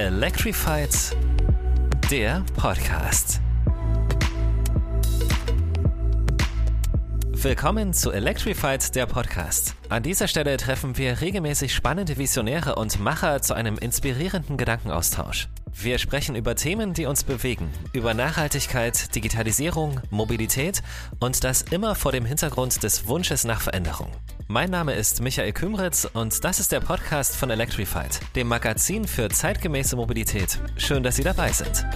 Electrified, der Podcast. Willkommen zu Electrified, der Podcast. An dieser Stelle treffen wir regelmäßig spannende Visionäre und Macher zu einem inspirierenden Gedankenaustausch. Wir sprechen über Themen, die uns bewegen, über Nachhaltigkeit, Digitalisierung, Mobilität und das immer vor dem Hintergrund des Wunsches nach Veränderung. Mein Name ist Michael Kümritz und das ist der Podcast von Electrified, dem Magazin für zeitgemäße Mobilität. Schön, dass Sie dabei sind.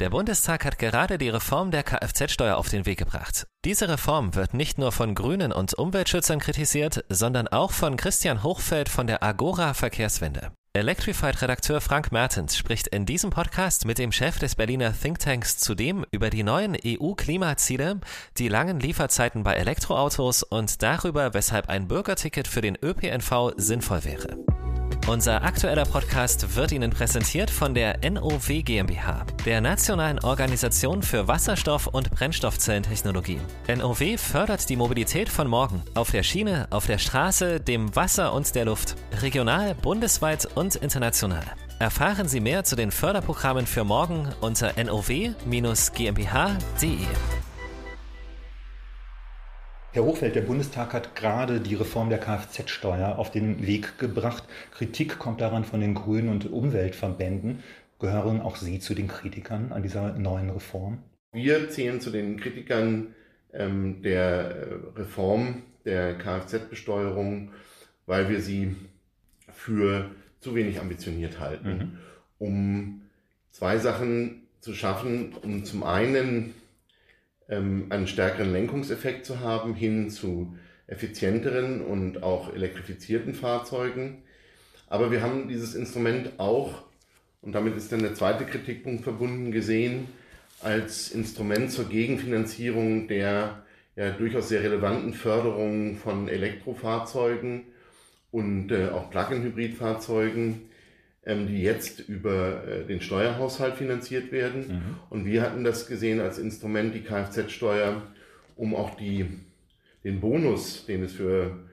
Der Bundestag hat gerade die Reform der Kfz-Steuer auf den Weg gebracht. Diese Reform wird nicht nur von Grünen und Umweltschützern kritisiert, sondern auch von Christian Hochfeld von der Agora Verkehrswende. Electrified-Redakteur Frank Mertens spricht in diesem Podcast mit dem Chef des Berliner Thinktanks zudem über die neuen EU-Klimaziele, die langen Lieferzeiten bei Elektroautos und darüber, weshalb ein Bürgerticket für den ÖPNV sinnvoll wäre. Unser aktueller Podcast wird Ihnen präsentiert von der NOW GmbH, der Nationalen Organisation für Wasserstoff- und Brennstoffzellentechnologie. NOW fördert die Mobilität von morgen auf der Schiene, auf der Straße, dem Wasser und der Luft, regional, bundesweit und international. Erfahren Sie mehr zu den Förderprogrammen für morgen unter now-gmbh.de. Herr Hochfeld, der Bundestag hat gerade die Reform der Kfz-Steuer auf den Weg gebracht. Kritik kommt daran von den Grünen und Umweltverbänden. Gehören auch Sie zu den Kritikern an dieser neuen Reform? Wir zählen zu den Kritikern ähm, der äh, Reform der Kfz-Besteuerung, weil wir sie für zu wenig ambitioniert halten, mhm. um zwei Sachen zu schaffen, um zum einen ähm, einen stärkeren Lenkungseffekt zu haben hin zu effizienteren und auch elektrifizierten Fahrzeugen. Aber wir haben dieses Instrument auch, und damit ist dann der zweite Kritikpunkt verbunden, gesehen als Instrument zur Gegenfinanzierung der ja, durchaus sehr relevanten Förderung von Elektrofahrzeugen und äh, auch Plug-in-Hybridfahrzeugen, ähm, die jetzt über äh, den Steuerhaushalt finanziert werden. Mhm. Und wir hatten das gesehen als Instrument, die Kfz-Steuer, um auch die, den Bonus, den es für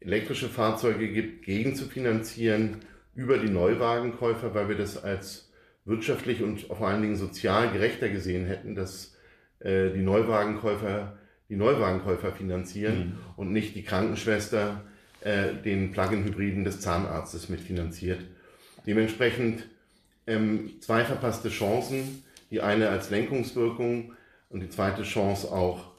elektrische Fahrzeuge gibt, gegen zu finanzieren über die Neuwagenkäufer, weil wir das als wirtschaftlich und vor allen Dingen sozial gerechter gesehen hätten, dass äh, die Neuwagenkäufer die Neuwagenkäufer finanzieren mhm. und nicht die Krankenschwester äh, den Plug-in-Hybriden des Zahnarztes mitfinanziert. Dementsprechend ähm, zwei verpasste Chancen. Die eine als Lenkungswirkung und die zweite Chance auch,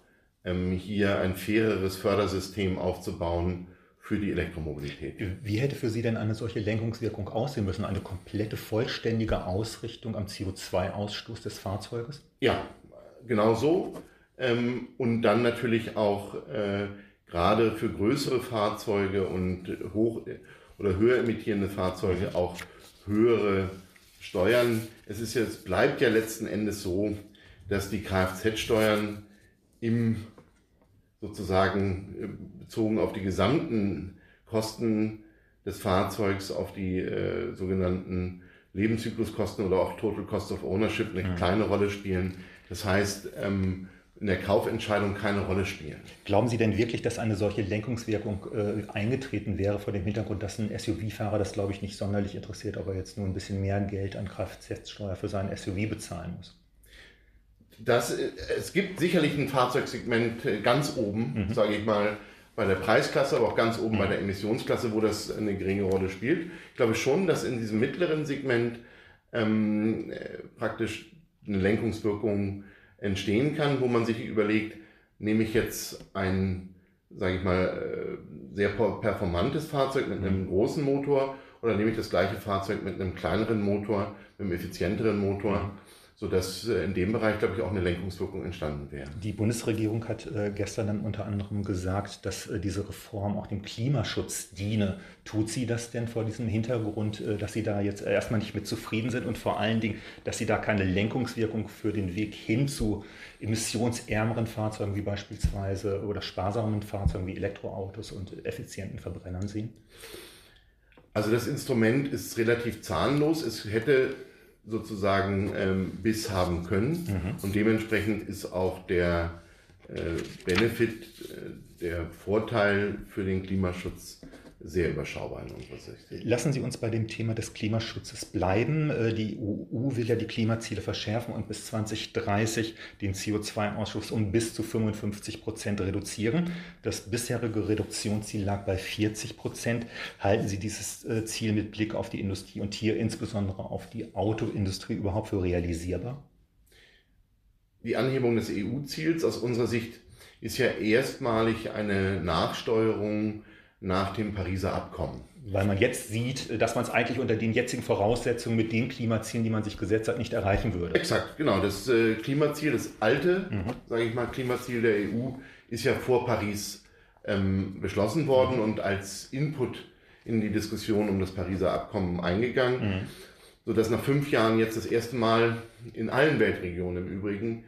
ähm, hier ein faireres Fördersystem aufzubauen für die Elektromobilität. Wie hätte für Sie denn eine solche Lenkungswirkung aussehen müssen? Eine komplette, vollständige Ausrichtung am CO2-Ausstoß des Fahrzeuges? Ja, genau so. Ähm, und dann natürlich auch äh, gerade für größere Fahrzeuge und hoch oder höher emittierende Fahrzeuge auch höhere Steuern. Es ist jetzt, bleibt ja letzten Endes so, dass die Kfz-Steuern im sozusagen bezogen auf die gesamten Kosten des Fahrzeugs, auf die äh, sogenannten Lebenszykluskosten oder auch Total Cost of Ownership eine mhm. kleine Rolle spielen. Das heißt, ähm, in der Kaufentscheidung keine Rolle spielen. Glauben Sie denn wirklich, dass eine solche Lenkungswirkung äh, eingetreten wäre vor dem Hintergrund, dass ein SUV-Fahrer das, glaube ich, nicht sonderlich interessiert, ob er jetzt nur ein bisschen mehr Geld an Kfz-Steuer für seinen SUV bezahlen muss? Das, äh, es gibt sicherlich ein Fahrzeugsegment äh, ganz oben, mhm. sage ich mal, bei der Preisklasse, aber auch ganz oben mhm. bei der Emissionsklasse, wo das eine geringe Rolle spielt. Ich glaube schon, dass in diesem mittleren Segment ähm, äh, praktisch eine Lenkungswirkung entstehen kann, wo man sich überlegt, nehme ich jetzt ein, sage ich mal, äh, sehr performantes Fahrzeug mit einem mhm. großen Motor oder nehme ich das gleiche Fahrzeug mit einem kleineren Motor, mit einem effizienteren Motor. Sodass äh, in dem Bereich, glaube ich, auch eine Lenkungswirkung entstanden wäre. Die Bundesregierung hat äh, gestern dann unter anderem gesagt, dass äh, diese Reform auch dem Klimaschutz diene. Tut sie das denn vor diesem Hintergrund, dass Sie da jetzt erstmal nicht mit zufrieden sind und vor allen Dingen, dass Sie da keine Lenkungswirkung für den Weg hin zu emissionsärmeren Fahrzeugen wie beispielsweise oder sparsamen Fahrzeugen wie Elektroautos und effizienten Verbrennern sehen? Also das Instrument ist relativ zahnlos. Es hätte sozusagen ähm, Biss haben können. Mhm. Und dementsprechend ist auch der äh, Benefit, äh, der Vorteil für den Klimaschutz sehr überschaubar in unserer Sicht. Lassen Sie uns bei dem Thema des Klimaschutzes bleiben. Äh, die EU will ja die Klimaziele verschärfen und bis 2030 den CO2-Ausschuss um bis zu 55 Prozent reduzieren. Das bisherige Reduktionsziel lag bei 40 Prozent. Halten Sie dieses äh, Ziel mit Blick auf die Industrie und hier insbesondere auf die Autoindustrie überhaupt für realisierbar? Die Anhebung des EU-Ziels aus unserer Sicht ist ja erstmalig eine Nachsteuerung nach dem Pariser Abkommen. Weil man jetzt sieht, dass man es eigentlich unter den jetzigen Voraussetzungen mit den Klimazielen, die man sich gesetzt hat, nicht erreichen würde. Exakt, genau. Das äh, Klimaziel, das alte, mhm. sage ich mal, Klimaziel der EU, ist ja vor Paris ähm, beschlossen worden mhm. und als Input in die Diskussion um das Pariser Abkommen eingegangen, mhm. sodass nach fünf Jahren jetzt das erste Mal in allen Weltregionen im Übrigen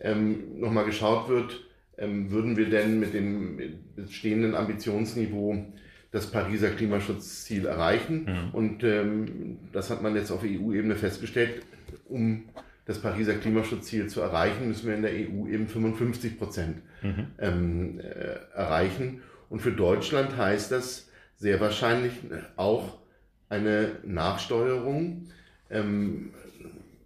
ähm, nochmal geschaut wird, würden wir denn mit dem bestehenden Ambitionsniveau das Pariser Klimaschutzziel erreichen. Mhm. Und ähm, das hat man jetzt auf EU-Ebene festgestellt. Um das Pariser Klimaschutzziel zu erreichen, müssen wir in der EU eben 55 Prozent mhm. ähm, äh, erreichen. Und für Deutschland heißt das sehr wahrscheinlich auch eine Nachsteuerung. Ähm,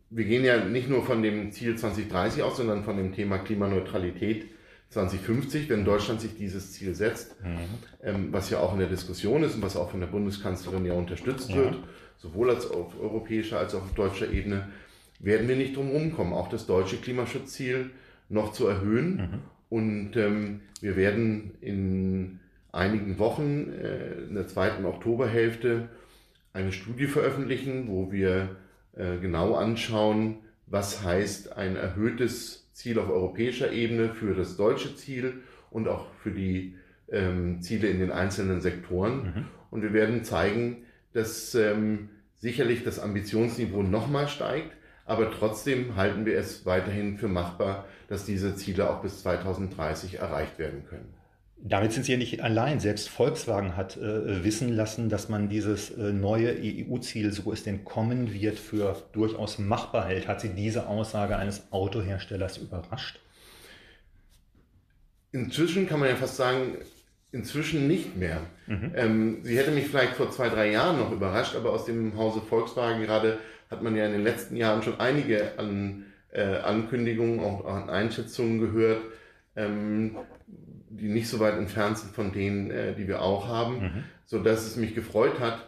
wir gehen ja nicht nur von dem Ziel 2030 aus, sondern von dem Thema Klimaneutralität 2050, wenn Deutschland sich dieses Ziel setzt, mhm. ähm, was ja auch in der Diskussion ist und was auch von der Bundeskanzlerin ja unterstützt ja. wird, sowohl als auf europäischer als auch auf deutscher Ebene, werden wir nicht drum rumkommen, auch das deutsche Klimaschutzziel noch zu erhöhen. Mhm. Und ähm, wir werden in einigen Wochen, äh, in der zweiten Oktoberhälfte, eine Studie veröffentlichen, wo wir äh, genau anschauen, was heißt ein erhöhtes Ziel auf europäischer Ebene für das deutsche Ziel und auch für die ähm, Ziele in den einzelnen Sektoren. Mhm. Und wir werden zeigen, dass ähm, sicherlich das Ambitionsniveau nochmal steigt, aber trotzdem halten wir es weiterhin für machbar, dass diese Ziele auch bis 2030 erreicht werden können. Damit sind Sie ja nicht allein. Selbst Volkswagen hat äh, wissen lassen, dass man dieses äh, neue EU-Ziel, so es denn kommen wird, für durchaus machbar hält. Hat Sie diese Aussage eines Autoherstellers überrascht? Inzwischen kann man ja fast sagen, inzwischen nicht mehr. Mhm. Ähm, sie hätte mich vielleicht vor zwei, drei Jahren noch überrascht, aber aus dem Hause Volkswagen gerade hat man ja in den letzten Jahren schon einige an, äh, Ankündigungen, auch an Einschätzungen gehört. Ähm, die nicht so weit entfernt sind von denen, äh, die wir auch haben, mhm. so dass es mich gefreut hat,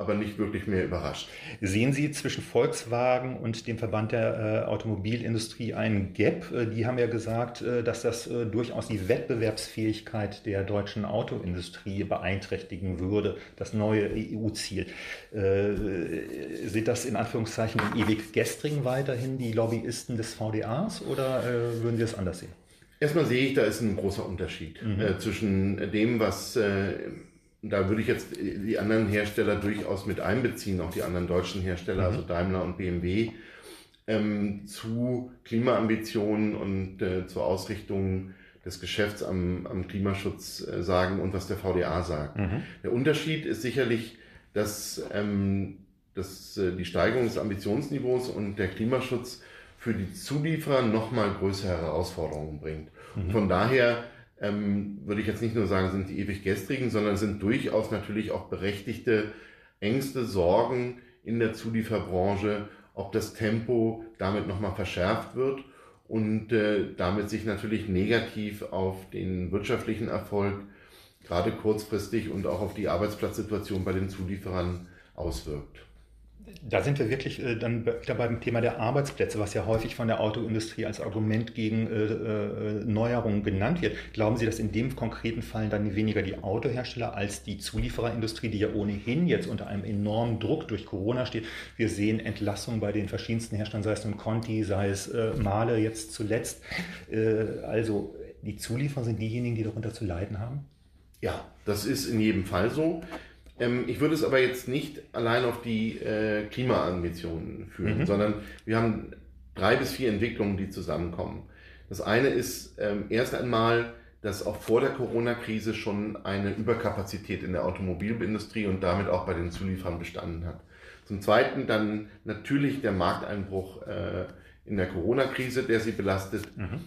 aber nicht wirklich mehr überrascht. Sehen Sie zwischen Volkswagen und dem Verband der äh, Automobilindustrie einen Gap? Äh, die haben ja gesagt, äh, dass das äh, durchaus die Wettbewerbsfähigkeit der deutschen Autoindustrie beeinträchtigen würde, das neue EU-Ziel. Äh, sind das in Anführungszeichen ewig gestrigen weiterhin die Lobbyisten des VDAs oder äh, würden Sie es anders sehen? Erstmal sehe ich, da ist ein großer Unterschied mhm. äh, zwischen dem, was, äh, da würde ich jetzt die anderen Hersteller durchaus mit einbeziehen, auch die anderen deutschen Hersteller, mhm. also Daimler und BMW, ähm, zu Klimaambitionen und äh, zur Ausrichtung des Geschäfts am, am Klimaschutz äh, sagen und was der VDA sagt. Mhm. Der Unterschied ist sicherlich, dass, ähm, dass äh, die Steigerung des Ambitionsniveaus und der Klimaschutz für die Zulieferer nochmal größere Herausforderungen bringt. Mhm. Von daher ähm, würde ich jetzt nicht nur sagen, sind die ewig gestrigen, sondern sind durchaus natürlich auch berechtigte Ängste, Sorgen in der Zulieferbranche, ob das Tempo damit nochmal verschärft wird und äh, damit sich natürlich negativ auf den wirtschaftlichen Erfolg, gerade kurzfristig und auch auf die Arbeitsplatzsituation bei den Zulieferern auswirkt da sind wir wirklich äh, dann wieder beim Thema der Arbeitsplätze, was ja häufig von der Autoindustrie als Argument gegen äh, äh, Neuerungen genannt wird. Glauben Sie, dass in dem konkreten Fall dann weniger die Autohersteller als die Zuliefererindustrie, die ja ohnehin jetzt unter einem enormen Druck durch Corona steht? Wir sehen Entlassungen bei den verschiedensten Herstellern, sei es nun Conti, sei es äh, Male jetzt zuletzt. Äh, also die Zulieferer sind diejenigen, die darunter zu leiden haben? Ja, das ist in jedem Fall so. Ähm, ich würde es aber jetzt nicht allein auf die äh, Klimaambitionen führen, mhm. sondern wir haben drei bis vier Entwicklungen, die zusammenkommen. Das eine ist ähm, erst einmal, dass auch vor der Corona-Krise schon eine Überkapazität in der Automobilindustrie und damit auch bei den Zulieferern bestanden hat. Zum Zweiten dann natürlich der Markteinbruch äh, in der Corona-Krise, der sie belastet. Mhm.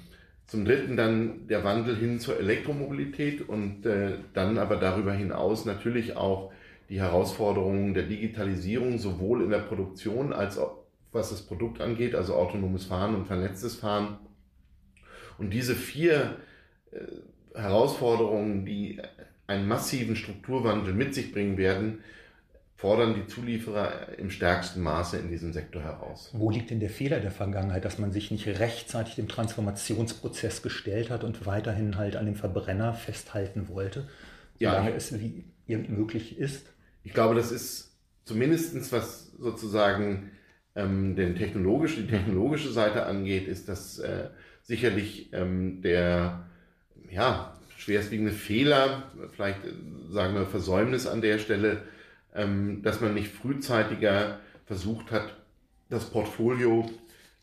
Zum Dritten dann der Wandel hin zur Elektromobilität und äh, dann aber darüber hinaus natürlich auch die Herausforderungen der Digitalisierung, sowohl in der Produktion als auch was das Produkt angeht, also autonomes Fahren und vernetztes Fahren. Und diese vier äh, Herausforderungen, die einen massiven Strukturwandel mit sich bringen werden, fordern die Zulieferer im stärksten Maße in diesem Sektor heraus. Wo liegt denn der Fehler der Vergangenheit, dass man sich nicht rechtzeitig dem Transformationsprozess gestellt hat und weiterhin halt an dem Verbrenner festhalten wollte, solange ja, es wie irgend möglich ist? Ich glaube, das ist zumindest was sozusagen ähm, den technologisch, die technologische Seite angeht, ist das äh, sicherlich ähm, der ja, schwerstwiegende Fehler, vielleicht äh, sagen wir Versäumnis an der Stelle, ähm, dass man nicht frühzeitiger versucht hat, das Portfolio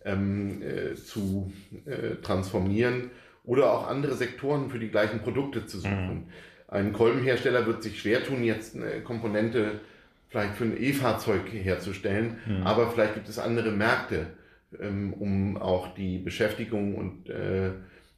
ähm, äh, zu äh, transformieren oder auch andere Sektoren für die gleichen Produkte zu suchen. Mhm. Ein Kolbenhersteller wird sich schwer tun, jetzt eine Komponente vielleicht für ein E-Fahrzeug herzustellen, mhm. aber vielleicht gibt es andere Märkte, ähm, um auch die Beschäftigung und äh,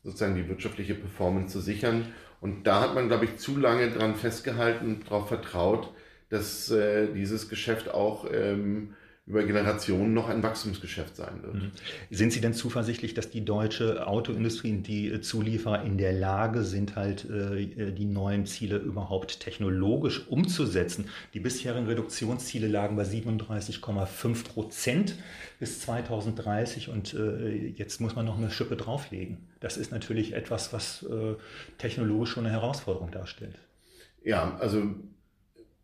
sozusagen die wirtschaftliche Performance zu sichern. Und da hat man, glaube ich, zu lange dran festgehalten und darauf vertraut, dass äh, dieses Geschäft auch ähm, über Generationen noch ein Wachstumsgeschäft sein wird. Mhm. Sind Sie denn zuversichtlich, dass die deutsche Autoindustrie und die äh, Zulieferer in der Lage sind, halt äh, die neuen Ziele überhaupt technologisch umzusetzen? Die bisherigen Reduktionsziele lagen bei 37,5 Prozent bis 2030 und äh, jetzt muss man noch eine Schippe drauflegen. Das ist natürlich etwas, was technologisch schon eine Herausforderung darstellt. Ja, also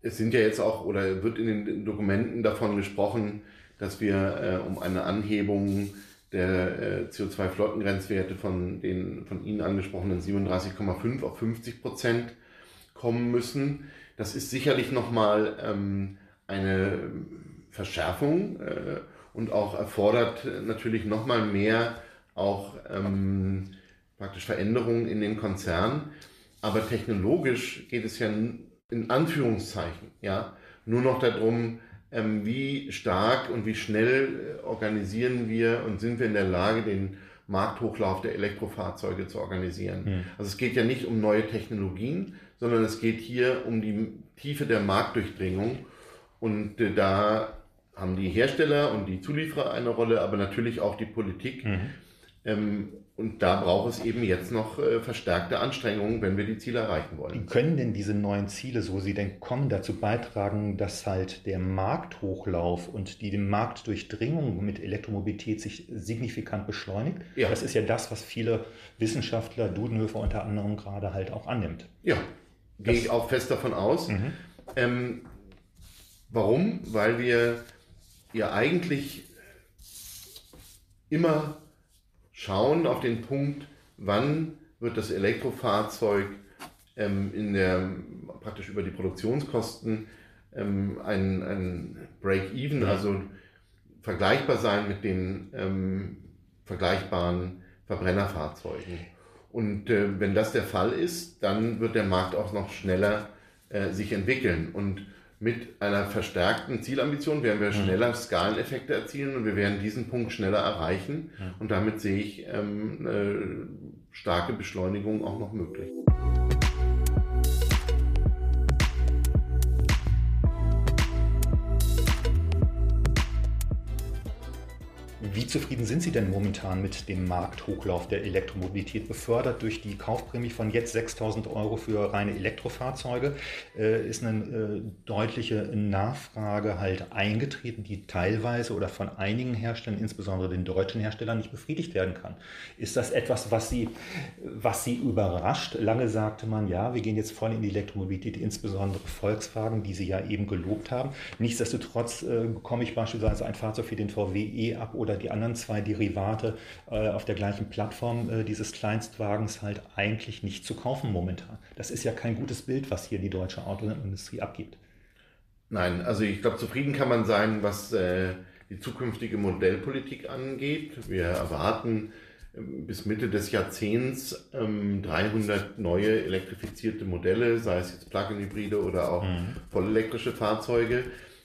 es sind ja jetzt auch oder wird in den Dokumenten davon gesprochen, dass wir äh, um eine Anhebung der äh, CO2-Flottengrenzwerte von den von Ihnen angesprochenen 37,5 auf 50 Prozent kommen müssen. Das ist sicherlich nochmal ähm, eine Verschärfung äh, und auch erfordert natürlich nochmal mehr auch ähm, praktisch Veränderungen in den Konzernen. Aber technologisch geht es ja in Anführungszeichen, ja, nur noch darum, ähm, wie stark und wie schnell äh, organisieren wir und sind wir in der Lage, den Markthochlauf der Elektrofahrzeuge zu organisieren. Mhm. Also es geht ja nicht um neue Technologien, sondern es geht hier um die Tiefe der Marktdurchdringung. Und äh, da haben die Hersteller und die Zulieferer eine Rolle, aber natürlich auch die Politik. Mhm. Ähm, und da braucht es eben jetzt noch äh, verstärkte Anstrengungen, wenn wir die Ziele erreichen wollen. Wie können denn diese neuen Ziele, so sie denn kommen, dazu beitragen, dass halt der Markthochlauf und die Marktdurchdringung mit Elektromobilität sich signifikant beschleunigt? Ja. Das ist ja das, was viele Wissenschaftler, Dudenhöfer unter anderem gerade halt auch annimmt. Ja, gehe ich auch fest davon aus. Mhm. Ähm, warum? Weil wir ja eigentlich immer schauen auf den Punkt, wann wird das Elektrofahrzeug ähm, in der, praktisch über die Produktionskosten ähm, ein, ein Break-Even, ja. also vergleichbar sein mit den ähm, vergleichbaren Verbrennerfahrzeugen. Und äh, wenn das der Fall ist, dann wird der Markt auch noch schneller äh, sich entwickeln. Und mit einer verstärkten Zielambition werden wir mhm. schneller Skaleneffekte erzielen und wir werden diesen Punkt schneller erreichen. Und damit sehe ich ähm, eine starke Beschleunigung auch noch möglich. Wie zufrieden sind Sie denn momentan mit dem Markthochlauf der Elektromobilität, befördert durch die Kaufprämie von jetzt 6000 Euro für reine Elektrofahrzeuge? Äh, ist eine äh, deutliche Nachfrage halt eingetreten, die teilweise oder von einigen Herstellern, insbesondere den deutschen Herstellern, nicht befriedigt werden kann. Ist das etwas, was Sie, was Sie überrascht? Lange sagte man, ja, wir gehen jetzt voll in die Elektromobilität, insbesondere Volkswagen, die Sie ja eben gelobt haben. Nichtsdestotrotz äh, bekomme ich beispielsweise ein Fahrzeug für den VW E ab oder die die anderen zwei Derivate äh, auf der gleichen Plattform äh, dieses Kleinstwagens halt eigentlich nicht zu kaufen momentan. Das ist ja kein gutes Bild, was hier die deutsche Autoindustrie abgibt. Nein, also ich glaube, zufrieden kann man sein, was äh, die zukünftige Modellpolitik angeht. Wir erwarten ähm, bis Mitte des Jahrzehnts ähm, 300 neue elektrifizierte Modelle, sei es jetzt Plug-in-Hybride oder auch mhm. vollelektrische Fahrzeuge.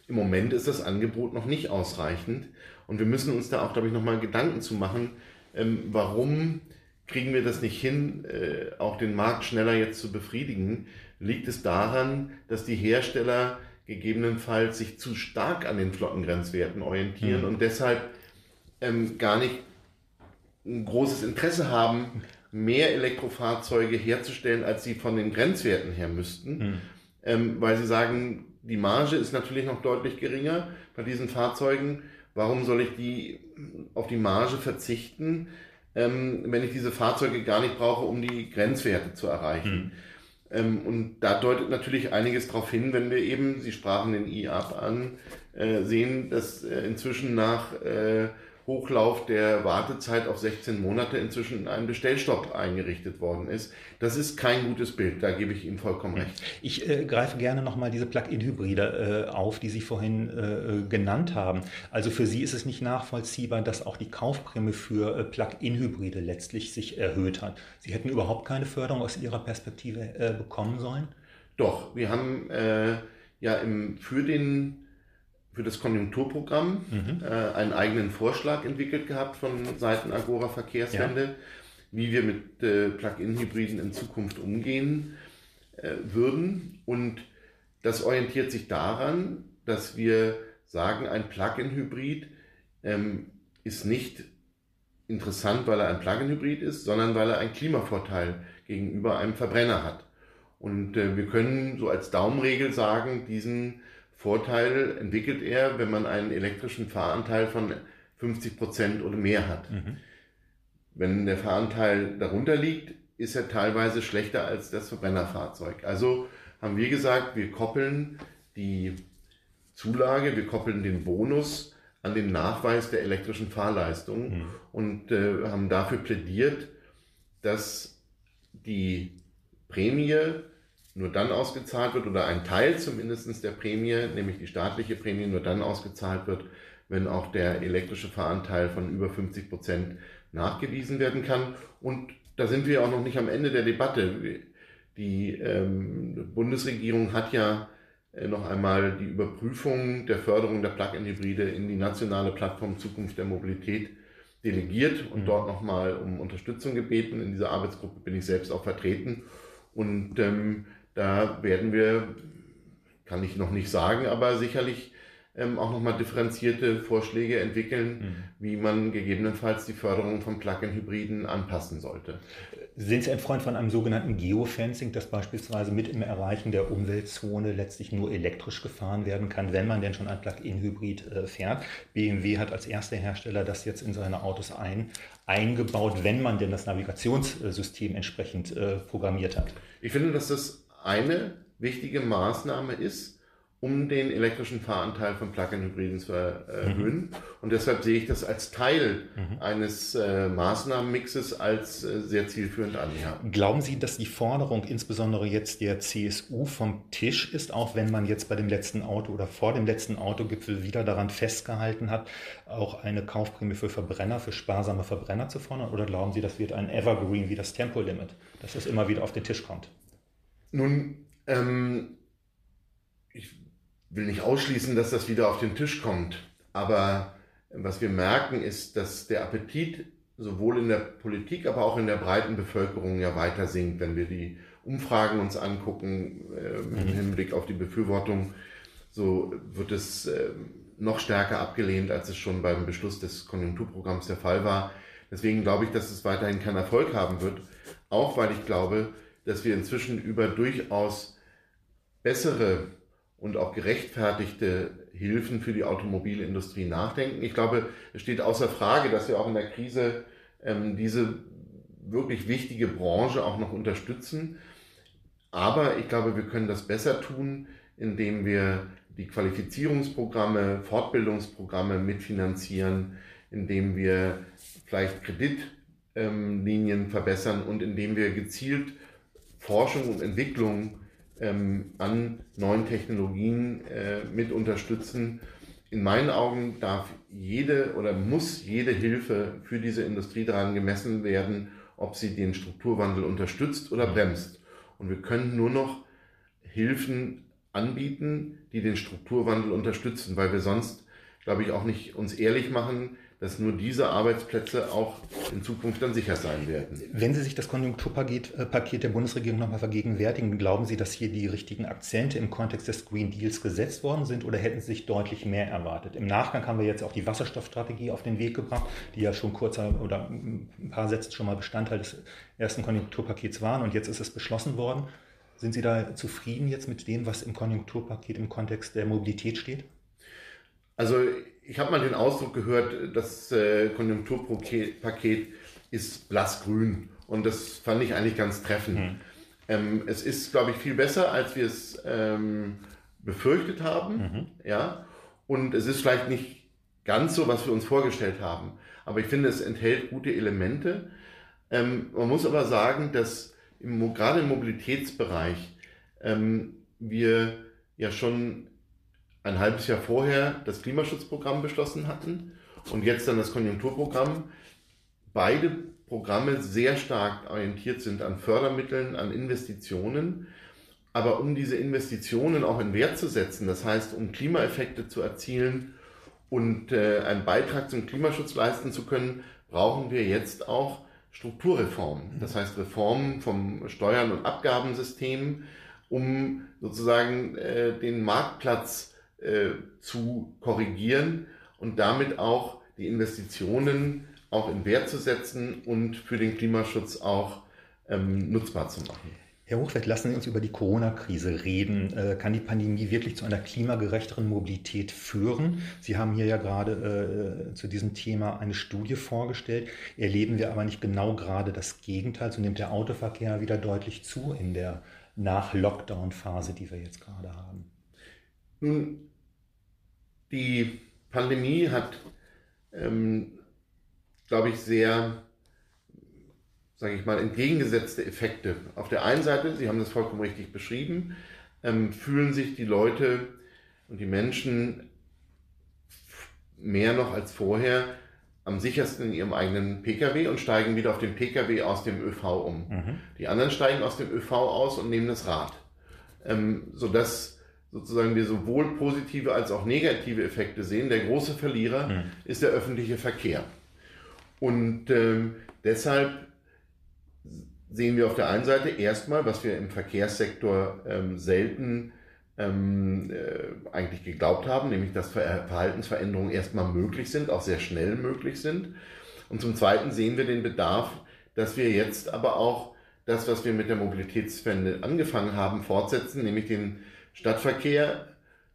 im Moment ist das Angebot noch nicht ausreichend. Und wir müssen uns da auch, glaube ich, nochmal Gedanken zu machen, ähm, warum kriegen wir das nicht hin, äh, auch den Markt schneller jetzt zu befriedigen? Liegt es daran, dass die Hersteller gegebenenfalls sich zu stark an den Flottengrenzwerten orientieren mhm. und deshalb ähm, gar nicht ein großes Interesse haben, mehr Elektrofahrzeuge herzustellen, als sie von den Grenzwerten her müssten, mhm. ähm, weil sie sagen, die Marge ist natürlich noch deutlich geringer bei diesen Fahrzeugen. Warum soll ich die auf die Marge verzichten, ähm, wenn ich diese Fahrzeuge gar nicht brauche, um die Grenzwerte zu erreichen? Mhm. Ähm, und da deutet natürlich einiges darauf hin, wenn wir eben, Sie sprachen den IAP an, äh, sehen, dass äh, inzwischen nach äh, Hochlauf der Wartezeit auf 16 Monate inzwischen ein Bestellstopp eingerichtet worden ist. Das ist kein gutes Bild, da gebe ich Ihnen vollkommen recht. Ich äh, greife gerne nochmal diese Plug-in-Hybride äh, auf, die Sie vorhin äh, genannt haben. Also für Sie ist es nicht nachvollziehbar, dass auch die Kaufprämie für äh, Plug-in-Hybride letztlich sich erhöht hat. Sie hätten überhaupt keine Förderung aus Ihrer Perspektive äh, bekommen sollen? Doch, wir haben äh, ja im, für den für das Konjunkturprogramm mhm. äh, einen eigenen Vorschlag entwickelt gehabt von Seiten Agora Verkehrswende, ja. wie wir mit äh, Plug-in-Hybriden in Zukunft umgehen äh, würden. Und das orientiert sich daran, dass wir sagen, ein Plug-in-Hybrid ähm, ist nicht interessant, weil er ein Plug-in-Hybrid ist, sondern weil er einen Klimavorteil gegenüber einem Verbrenner hat. Und äh, wir können so als Daumenregel sagen, diesen Vorteil entwickelt er, wenn man einen elektrischen Fahranteil von 50 Prozent oder mehr hat. Mhm. Wenn der Fahranteil darunter liegt, ist er teilweise schlechter als das Verbrennerfahrzeug. Also haben wir gesagt, wir koppeln die Zulage, wir koppeln den Bonus an den Nachweis der elektrischen Fahrleistung mhm. und äh, haben dafür plädiert, dass die Prämie nur dann ausgezahlt wird oder ein Teil zumindest der Prämie, nämlich die staatliche Prämie, nur dann ausgezahlt wird, wenn auch der elektrische Fahranteil von über 50 Prozent nachgewiesen werden kann. Und da sind wir auch noch nicht am Ende der Debatte. Die ähm, Bundesregierung hat ja äh, noch einmal die Überprüfung der Förderung der Plug-in-Hybride in die nationale Plattform Zukunft der Mobilität delegiert und mhm. dort nochmal um Unterstützung gebeten. In dieser Arbeitsgruppe bin ich selbst auch vertreten. Und ähm, da werden wir, kann ich noch nicht sagen, aber sicherlich ähm, auch nochmal differenzierte Vorschläge entwickeln, mhm. wie man gegebenenfalls die Förderung von Plug-in-Hybriden anpassen sollte. Sind Sie ein Freund von einem sogenannten Geofencing, das beispielsweise mit im Erreichen der Umweltzone letztlich nur elektrisch gefahren werden kann, wenn man denn schon ein Plug-in-Hybrid äh, fährt? BMW hat als erster Hersteller das jetzt in seine Autos ein, eingebaut, wenn man denn das Navigationssystem entsprechend äh, programmiert hat. Ich finde, dass das eine wichtige Maßnahme ist, um den elektrischen Fahranteil von Plug-in-Hybriden zu erhöhen. Mhm. Und deshalb sehe ich das als Teil mhm. eines äh, Maßnahmenmixes als äh, sehr zielführend an. Ja. Glauben Sie, dass die Forderung insbesondere jetzt der CSU vom Tisch ist, auch wenn man jetzt bei dem letzten Auto oder vor dem letzten Autogipfel wieder daran festgehalten hat, auch eine Kaufprämie für Verbrenner, für sparsame Verbrenner zu fordern? Oder glauben Sie, das wird ein Evergreen wie das Tempolimit, dass das immer wieder auf den Tisch kommt? Nun, ähm, ich will nicht ausschließen, dass das wieder auf den Tisch kommt. Aber was wir merken, ist, dass der Appetit sowohl in der Politik, aber auch in der breiten Bevölkerung ja weiter sinkt, wenn wir die Umfragen uns angucken äh, im mhm. Hinblick auf die Befürwortung. So wird es äh, noch stärker abgelehnt, als es schon beim Beschluss des Konjunkturprogramms der Fall war. Deswegen glaube ich, dass es weiterhin keinen Erfolg haben wird, auch weil ich glaube, dass wir inzwischen über durchaus bessere und auch gerechtfertigte Hilfen für die Automobilindustrie nachdenken. Ich glaube, es steht außer Frage, dass wir auch in der Krise ähm, diese wirklich wichtige Branche auch noch unterstützen. Aber ich glaube, wir können das besser tun, indem wir die Qualifizierungsprogramme, Fortbildungsprogramme mitfinanzieren, indem wir vielleicht Kreditlinien verbessern und indem wir gezielt Forschung und Entwicklung ähm, an neuen Technologien äh, mit unterstützen. In meinen Augen darf jede oder muss jede Hilfe für diese Industrie daran gemessen werden, ob sie den Strukturwandel unterstützt oder bremst. Und wir können nur noch Hilfen anbieten, die den Strukturwandel unterstützen, weil wir sonst, glaube ich, auch nicht uns ehrlich machen, dass nur diese Arbeitsplätze auch in Zukunft dann sicher sein werden. Wenn Sie sich das Konjunkturpaket äh, Paket der Bundesregierung nochmal vergegenwärtigen, glauben Sie, dass hier die richtigen Akzente im Kontext des Green Deals gesetzt worden sind oder hätten Sie sich deutlich mehr erwartet? Im Nachgang haben wir jetzt auch die Wasserstoffstrategie auf den Weg gebracht, die ja schon kurzer oder ein paar Sätze schon mal Bestandteil des ersten Konjunkturpakets waren und jetzt ist es beschlossen worden. Sind Sie da zufrieden jetzt mit dem, was im Konjunkturpaket im Kontext der Mobilität steht? Also ich habe mal den Ausdruck gehört, das äh, Konjunkturpaket ist blassgrün und das fand ich eigentlich ganz treffend. Mhm. Ähm, es ist, glaube ich, viel besser, als wir es ähm, befürchtet haben. Mhm. Ja? Und es ist vielleicht nicht ganz so, was wir uns vorgestellt haben. Aber ich finde, es enthält gute Elemente. Ähm, man muss aber sagen, dass im, gerade im Mobilitätsbereich ähm, wir ja schon ein halbes Jahr vorher das Klimaschutzprogramm beschlossen hatten und jetzt dann das Konjunkturprogramm. Beide Programme sehr stark orientiert sind an Fördermitteln, an Investitionen. Aber um diese Investitionen auch in Wert zu setzen, das heißt, um Klimaeffekte zu erzielen und äh, einen Beitrag zum Klimaschutz leisten zu können, brauchen wir jetzt auch Strukturreformen. Das heißt Reformen vom Steuern- und Abgabensystem, um sozusagen äh, den Marktplatz äh, zu korrigieren und damit auch die Investitionen auch in Wert zu setzen und für den Klimaschutz auch ähm, nutzbar zu machen. Herr Hochwert, lassen Sie uns über die Corona-Krise reden. Äh, kann die Pandemie wirklich zu einer klimagerechteren Mobilität führen? Sie haben hier ja gerade äh, zu diesem Thema eine Studie vorgestellt. Erleben wir aber nicht genau gerade das Gegenteil? So nimmt der Autoverkehr wieder deutlich zu in der Nach-Lockdown-Phase, die wir jetzt gerade haben. Nun, die Pandemie hat, ähm, glaube ich, sehr, sage ich mal, entgegengesetzte Effekte. Auf der einen Seite, Sie haben das vollkommen richtig beschrieben, ähm, fühlen sich die Leute und die Menschen mehr noch als vorher am sichersten in ihrem eigenen Pkw und steigen wieder auf den Pkw aus dem ÖV um. Mhm. Die anderen steigen aus dem ÖV aus und nehmen das Rad. Ähm, sodass sozusagen wir sowohl positive als auch negative Effekte sehen. Der große Verlierer mhm. ist der öffentliche Verkehr. Und ähm, deshalb sehen wir auf der einen Seite erstmal, was wir im Verkehrssektor ähm, selten ähm, äh, eigentlich geglaubt haben, nämlich dass Verhaltensveränderungen erstmal möglich sind, auch sehr schnell möglich sind. Und zum Zweiten sehen wir den Bedarf, dass wir jetzt aber auch das, was wir mit der Mobilitätswende angefangen haben, fortsetzen, nämlich den Stadtverkehr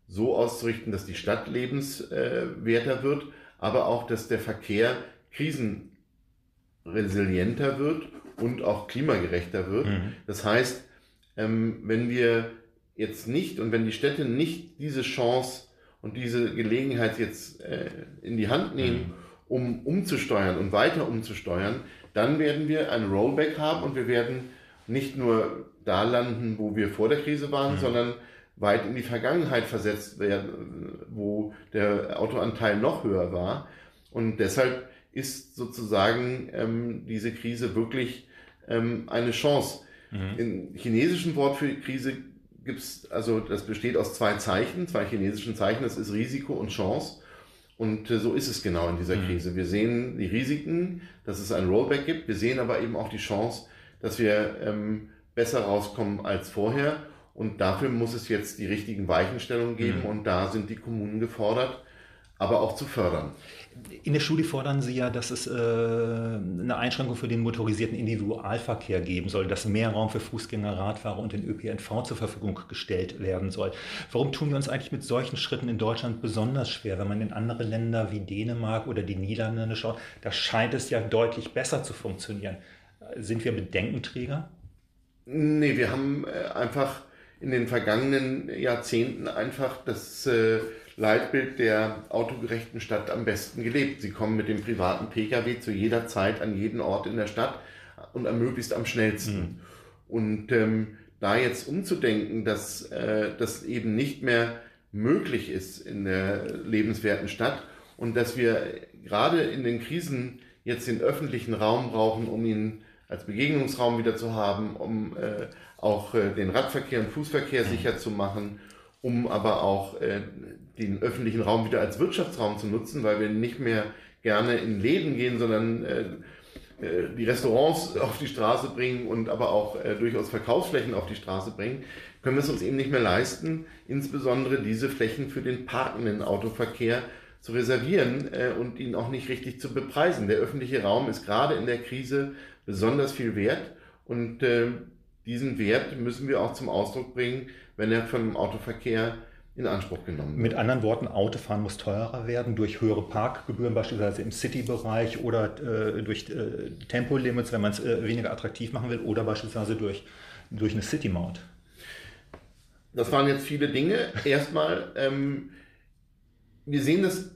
so auszurichten, dass die Stadt lebenswerter wird, aber auch, dass der Verkehr krisenresilienter wird und auch klimagerechter wird. Mhm. Das heißt, ähm, wenn wir jetzt nicht und wenn die Städte nicht diese Chance und diese Gelegenheit jetzt äh, in die Hand nehmen, mhm. um umzusteuern und weiter umzusteuern, dann werden wir ein Rollback haben und wir werden nicht nur da landen, wo wir vor der Krise waren, mhm. sondern weit in die Vergangenheit versetzt werden, wo der Autoanteil noch höher war. Und deshalb ist sozusagen ähm, diese Krise wirklich ähm, eine Chance. Mhm. Im chinesischen Wort für Krise gibt es, also das besteht aus zwei Zeichen, zwei chinesischen Zeichen, das ist Risiko und Chance. Und äh, so ist es genau in dieser mhm. Krise. Wir sehen die Risiken, dass es ein Rollback gibt. Wir sehen aber eben auch die Chance, dass wir ähm, besser rauskommen als vorher. Und dafür muss es jetzt die richtigen Weichenstellungen geben mhm. und da sind die Kommunen gefordert, aber auch zu fördern. In der Studie fordern Sie ja, dass es äh, eine Einschränkung für den motorisierten Individualverkehr geben soll, dass mehr Raum für Fußgänger, Radfahrer und den ÖPNV zur Verfügung gestellt werden soll. Warum tun wir uns eigentlich mit solchen Schritten in Deutschland besonders schwer, wenn man in andere Länder wie Dänemark oder die Niederlande schaut? Da scheint es ja deutlich besser zu funktionieren. Sind wir Bedenkenträger? Nee, wir haben äh, einfach in den vergangenen Jahrzehnten einfach das äh, Leitbild der autogerechten Stadt am besten gelebt. Sie kommen mit dem privaten Pkw zu jeder Zeit an jeden Ort in der Stadt und am möglichst am schnellsten. Mhm. Und ähm, da jetzt umzudenken, dass äh, das eben nicht mehr möglich ist in der lebenswerten Stadt und dass wir gerade in den Krisen jetzt den öffentlichen Raum brauchen, um ihn als Begegnungsraum wieder zu haben, um äh, auch äh, den Radverkehr und Fußverkehr sicher zu machen, um aber auch äh, den öffentlichen Raum wieder als Wirtschaftsraum zu nutzen, weil wir nicht mehr gerne in Läden gehen, sondern äh, äh, die Restaurants auf die Straße bringen und aber auch äh, durchaus Verkaufsflächen auf die Straße bringen, können wir es uns eben nicht mehr leisten, insbesondere diese Flächen für den parkenden Autoverkehr zu reservieren äh, und ihn auch nicht richtig zu bepreisen. Der öffentliche Raum ist gerade in der Krise besonders viel wert und äh, diesen Wert müssen wir auch zum Ausdruck bringen, wenn er von dem Autoverkehr in Anspruch genommen wird. Mit anderen Worten, Autofahren muss teurer werden durch höhere Parkgebühren, beispielsweise im City-Bereich oder äh, durch äh, Tempolimits, wenn man es äh, weniger attraktiv machen will, oder beispielsweise durch, durch eine City-Maut. Das waren jetzt viele Dinge. Erstmal, ähm, wir sehen das,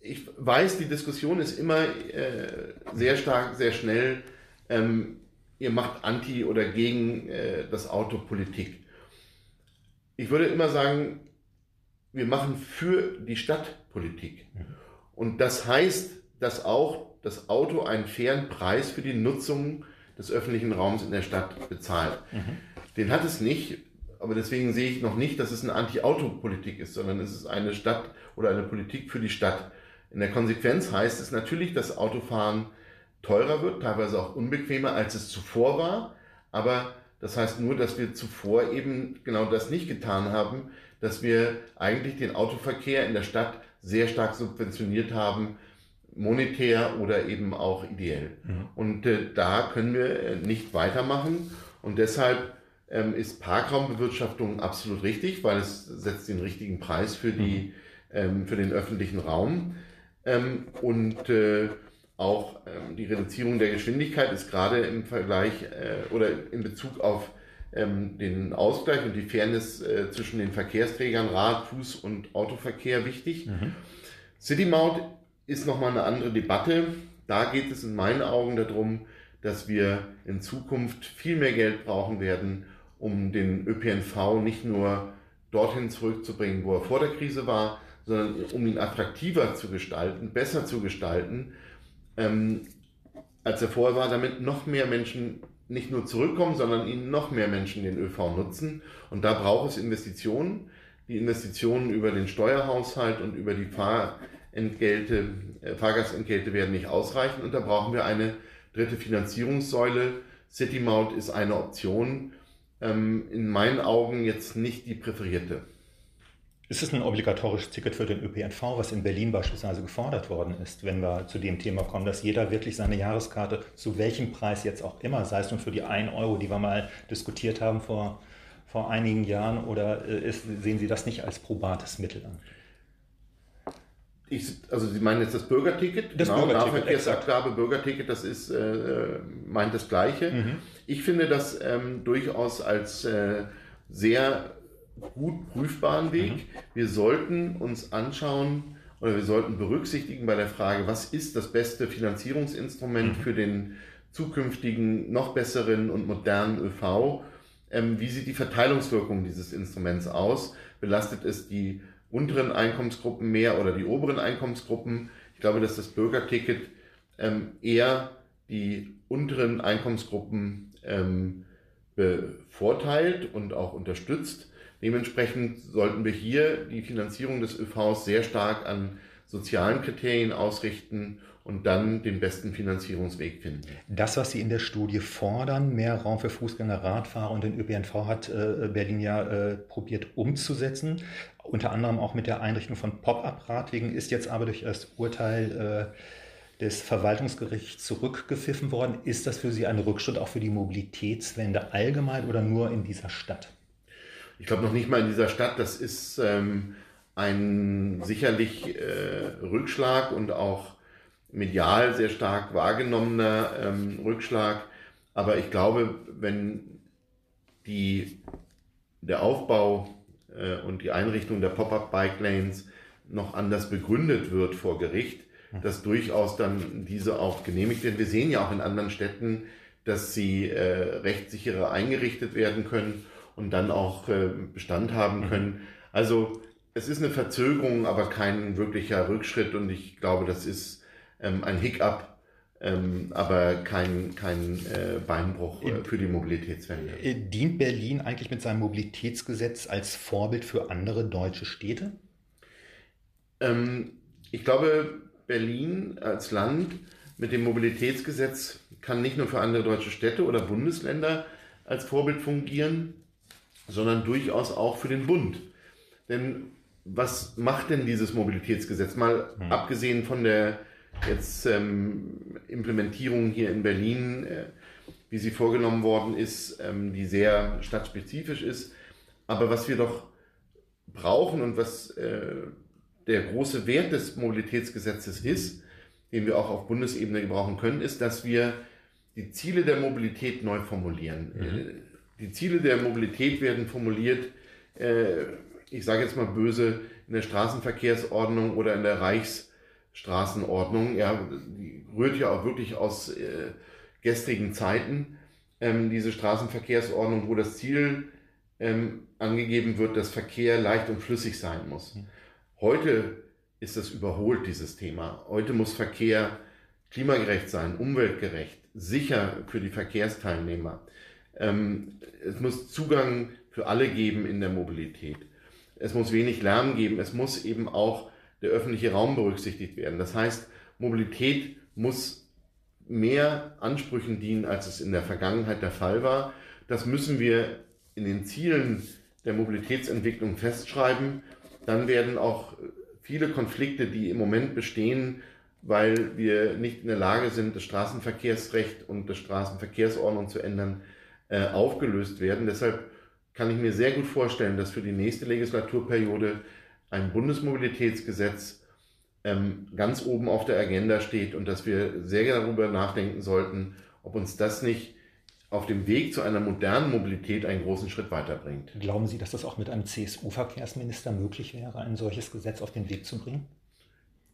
ich weiß, die Diskussion ist immer äh, sehr stark, sehr schnell. Ähm, ihr macht anti oder gegen äh, das Auto Politik. Ich würde immer sagen, wir machen für die Stadt Politik. Und das heißt, dass auch das Auto einen fairen Preis für die Nutzung des öffentlichen Raums in der Stadt bezahlt. Mhm. Den hat es nicht, aber deswegen sehe ich noch nicht, dass es eine Anti-Auto-Politik ist, sondern es ist eine Stadt oder eine Politik für die Stadt. In der Konsequenz heißt es natürlich, dass Autofahren teurer wird, teilweise auch unbequemer, als es zuvor war. Aber das heißt nur, dass wir zuvor eben genau das nicht getan haben, dass wir eigentlich den Autoverkehr in der Stadt sehr stark subventioniert haben, monetär oder eben auch ideell. Mhm. Und äh, da können wir äh, nicht weitermachen. Und deshalb ähm, ist Parkraumbewirtschaftung absolut richtig, weil es setzt den richtigen Preis für, die, mhm. ähm, für den öffentlichen Raum. Ähm, und äh, auch ähm, die Reduzierung der Geschwindigkeit ist gerade im Vergleich äh, oder in Bezug auf ähm, den Ausgleich und die Fairness äh, zwischen den Verkehrsträgern, Rad, Fuß und Autoverkehr wichtig. Mhm. City Maut ist nochmal eine andere Debatte. Da geht es in meinen Augen darum, dass wir in Zukunft viel mehr Geld brauchen werden, um den ÖPNV nicht nur dorthin zurückzubringen, wo er vor der Krise war, sondern um ihn attraktiver zu gestalten, besser zu gestalten, ähm, als er vorher war, damit noch mehr Menschen nicht nur zurückkommen, sondern ihnen noch mehr Menschen den ÖV nutzen. Und da braucht es Investitionen. Die Investitionen über den Steuerhaushalt und über die Fahrentgelte, äh, Fahrgastentgelte werden nicht ausreichen. Und da brauchen wir eine dritte Finanzierungssäule. City Maut ist eine Option. Ähm, in meinen Augen jetzt nicht die präferierte. Ist es ein obligatorisches Ticket für den ÖPNV, was in Berlin beispielsweise gefordert worden ist, wenn wir zu dem Thema kommen, dass jeder wirklich seine Jahreskarte, zu welchem Preis jetzt auch immer, sei es nun für die 1 Euro, die wir mal diskutiert haben vor, vor einigen Jahren, oder äh, ist, sehen Sie das nicht als probates Mittel an? Ich, also Sie meinen jetzt das Bürgerticket? Das genau, Bürgerticket, Nahverkehrsabgabe, Bürgerticket, das ist, äh, meint das Gleiche. Mhm. Ich finde das ähm, durchaus als äh, sehr gut prüfbaren Weg. Mhm. Wir sollten uns anschauen oder wir sollten berücksichtigen bei der Frage, was ist das beste Finanzierungsinstrument mhm. für den zukünftigen, noch besseren und modernen ÖV? Ähm, wie sieht die Verteilungswirkung dieses Instruments aus? Belastet es die unteren Einkommensgruppen mehr oder die oberen Einkommensgruppen? Ich glaube, dass das Bürgerticket ähm, eher die unteren Einkommensgruppen ähm, bevorteilt und auch unterstützt Dementsprechend sollten wir hier die Finanzierung des ÖVs sehr stark an sozialen Kriterien ausrichten und dann den besten Finanzierungsweg finden. Das, was Sie in der Studie fordern, mehr Raum für Fußgänger, Radfahrer und den ÖPNV, hat äh, Berlin ja äh, probiert umzusetzen. Unter anderem auch mit der Einrichtung von Pop-up-Radwegen ist jetzt aber durch das Urteil äh, des Verwaltungsgerichts zurückgepfiffen worden. Ist das für Sie ein Rückschritt auch für die Mobilitätswende allgemein oder nur in dieser Stadt? Ich glaube noch nicht mal in dieser Stadt, das ist ähm, ein sicherlich äh, Rückschlag und auch medial sehr stark wahrgenommener ähm, Rückschlag. Aber ich glaube, wenn die, der Aufbau äh, und die Einrichtung der Pop-up-Bike Lanes noch anders begründet wird vor Gericht, dass durchaus dann diese auch genehmigt werden. Wir sehen ja auch in anderen Städten, dass sie äh, rechtssicherer eingerichtet werden können und dann auch äh, Bestand haben mhm. können. Also es ist eine Verzögerung, aber kein wirklicher Rückschritt und ich glaube, das ist ähm, ein Hiccup, ähm, aber kein, kein äh, Beinbruch äh, für die Mobilitätswende. Äh, dient Berlin eigentlich mit seinem Mobilitätsgesetz als Vorbild für andere deutsche Städte? Ähm, ich glaube, Berlin als Land mit dem Mobilitätsgesetz kann nicht nur für andere deutsche Städte oder Bundesländer als Vorbild fungieren, sondern durchaus auch für den Bund. Denn was macht denn dieses Mobilitätsgesetz? Mal hm. abgesehen von der jetzt ähm, Implementierung hier in Berlin, äh, wie sie vorgenommen worden ist, ähm, die sehr stadtspezifisch ist. Aber was wir doch brauchen und was äh, der große Wert des Mobilitätsgesetzes ist, den wir auch auf Bundesebene gebrauchen können, ist, dass wir die Ziele der Mobilität neu formulieren. Mhm. Die Ziele der Mobilität werden formuliert, äh, ich sage jetzt mal böse, in der Straßenverkehrsordnung oder in der Reichs- Straßenordnung. Ja, die rührt ja auch wirklich aus äh, gestrigen Zeiten, ähm, diese Straßenverkehrsordnung, wo das Ziel ähm, angegeben wird, dass Verkehr leicht und flüssig sein muss. Mhm. Heute ist das überholt, dieses Thema. Heute muss Verkehr klimagerecht sein, umweltgerecht, sicher für die Verkehrsteilnehmer. Ähm, es muss Zugang für alle geben in der Mobilität. Es muss wenig Lärm geben. Es muss eben auch der öffentliche Raum berücksichtigt werden. Das heißt, Mobilität muss mehr Ansprüchen dienen, als es in der Vergangenheit der Fall war. Das müssen wir in den Zielen der Mobilitätsentwicklung festschreiben. Dann werden auch viele Konflikte, die im Moment bestehen, weil wir nicht in der Lage sind, das Straßenverkehrsrecht und das Straßenverkehrsordnung zu ändern, äh, aufgelöst werden. Deshalb kann ich mir sehr gut vorstellen, dass für die nächste Legislaturperiode ein Bundesmobilitätsgesetz ähm, ganz oben auf der Agenda steht und dass wir sehr darüber nachdenken sollten, ob uns das nicht auf dem Weg zu einer modernen Mobilität einen großen Schritt weiterbringt. Glauben Sie, dass das auch mit einem CSU-Verkehrsminister möglich wäre, ein solches Gesetz auf den Weg zu bringen?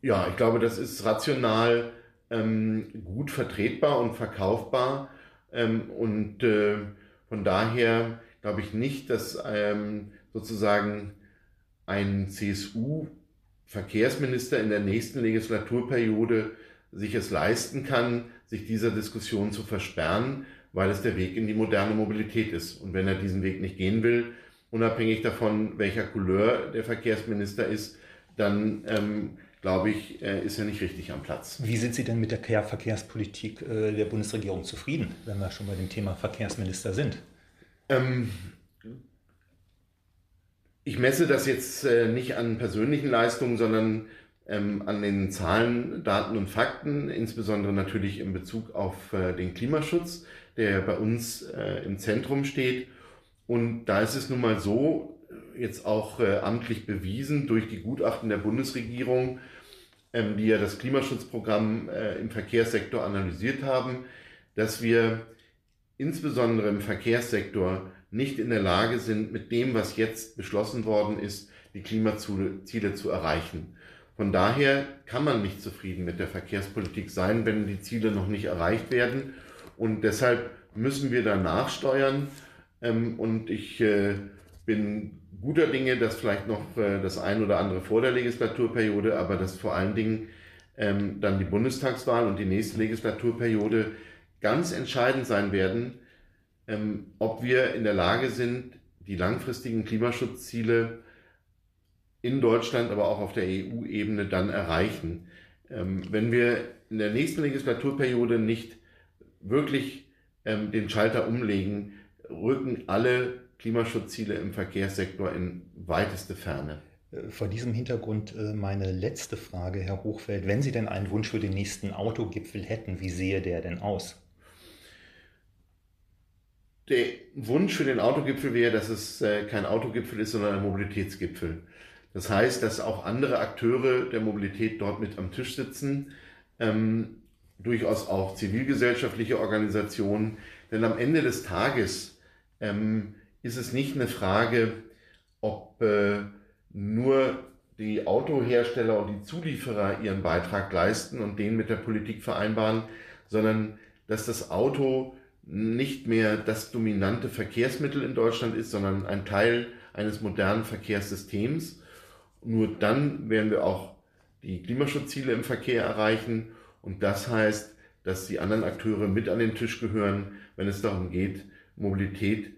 Ja, ich glaube, das ist rational ähm, gut vertretbar und verkaufbar. Ähm, und äh, von daher glaube ich nicht, dass ähm, sozusagen ein CSU-Verkehrsminister in der nächsten Legislaturperiode sich es leisten kann, sich dieser Diskussion zu versperren, weil es der Weg in die moderne Mobilität ist. Und wenn er diesen Weg nicht gehen will, unabhängig davon, welcher Couleur der Verkehrsminister ist, dann ähm, glaube ich, äh, ist er nicht richtig am Platz. Wie sind Sie denn mit der Verkehrspolitik äh, der Bundesregierung zufrieden, wenn wir schon bei dem Thema Verkehrsminister sind? Ähm, ich messe das jetzt äh, nicht an persönlichen Leistungen, sondern ähm, an den Zahlen, Daten und Fakten, insbesondere natürlich in Bezug auf den Klimaschutz, der bei uns im Zentrum steht. Und da ist es nun mal so, jetzt auch äh, amtlich bewiesen durch die Gutachten der Bundesregierung, ähm, die ja das Klimaschutzprogramm äh, im Verkehrssektor analysiert haben, dass wir insbesondere im Verkehrssektor nicht in der Lage sind, mit dem, was jetzt beschlossen worden ist, die Klimaziele zu erreichen. Von daher kann man nicht zufrieden mit der Verkehrspolitik sein, wenn die Ziele noch nicht erreicht werden. Und deshalb müssen wir da nachsteuern. Ähm, und ich äh, bin guter Dinge, dass vielleicht noch äh, das ein oder andere vor der Legislaturperiode, aber dass vor allen Dingen ähm, dann die Bundestagswahl und die nächste Legislaturperiode ganz entscheidend sein werden, ähm, ob wir in der Lage sind, die langfristigen Klimaschutzziele in Deutschland, aber auch auf der EU-Ebene dann erreichen. Ähm, wenn wir in der nächsten Legislaturperiode nicht wirklich ähm, den Schalter umlegen, rücken alle Klimaschutzziele im Verkehrssektor in weiteste Ferne. Äh, vor diesem Hintergrund äh, meine letzte Frage, Herr Hochfeld. Wenn Sie denn einen Wunsch für den nächsten Autogipfel hätten, wie sehe der denn aus? der Wunsch für den Autogipfel wäre, dass es äh, kein Autogipfel ist, sondern ein Mobilitätsgipfel. Das heißt, dass auch andere Akteure der Mobilität dort mit am Tisch sitzen, ähm, durchaus auch zivilgesellschaftliche Organisationen. Denn am Ende des Tages ähm, ist es nicht eine Frage, ob äh, nur die Autohersteller und die Zulieferer ihren Beitrag leisten und den mit der Politik vereinbaren, sondern dass das Auto nicht mehr das dominante Verkehrsmittel in Deutschland ist, sondern ein Teil eines modernen Verkehrssystems. Nur dann werden wir auch die Klimaschutzziele im Verkehr erreichen. Und das heißt, dass die anderen Akteure mit an den Tisch gehören, wenn es darum geht, Mobilität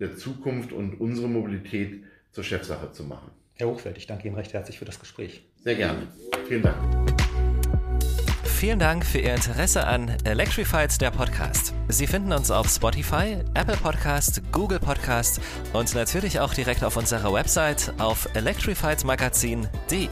der Zukunft und unsere Mobilität zur Chefsache zu machen. Herr Hochfeld, ich danke Ihnen recht herzlich für das Gespräch. Sehr gerne. Vielen Dank. Vielen Dank für Ihr Interesse an Electrified, der Podcast. Sie finden uns auf Spotify, Apple Podcast, Google Podcast und natürlich auch direkt auf unserer Website auf electrifiedmagazin.de.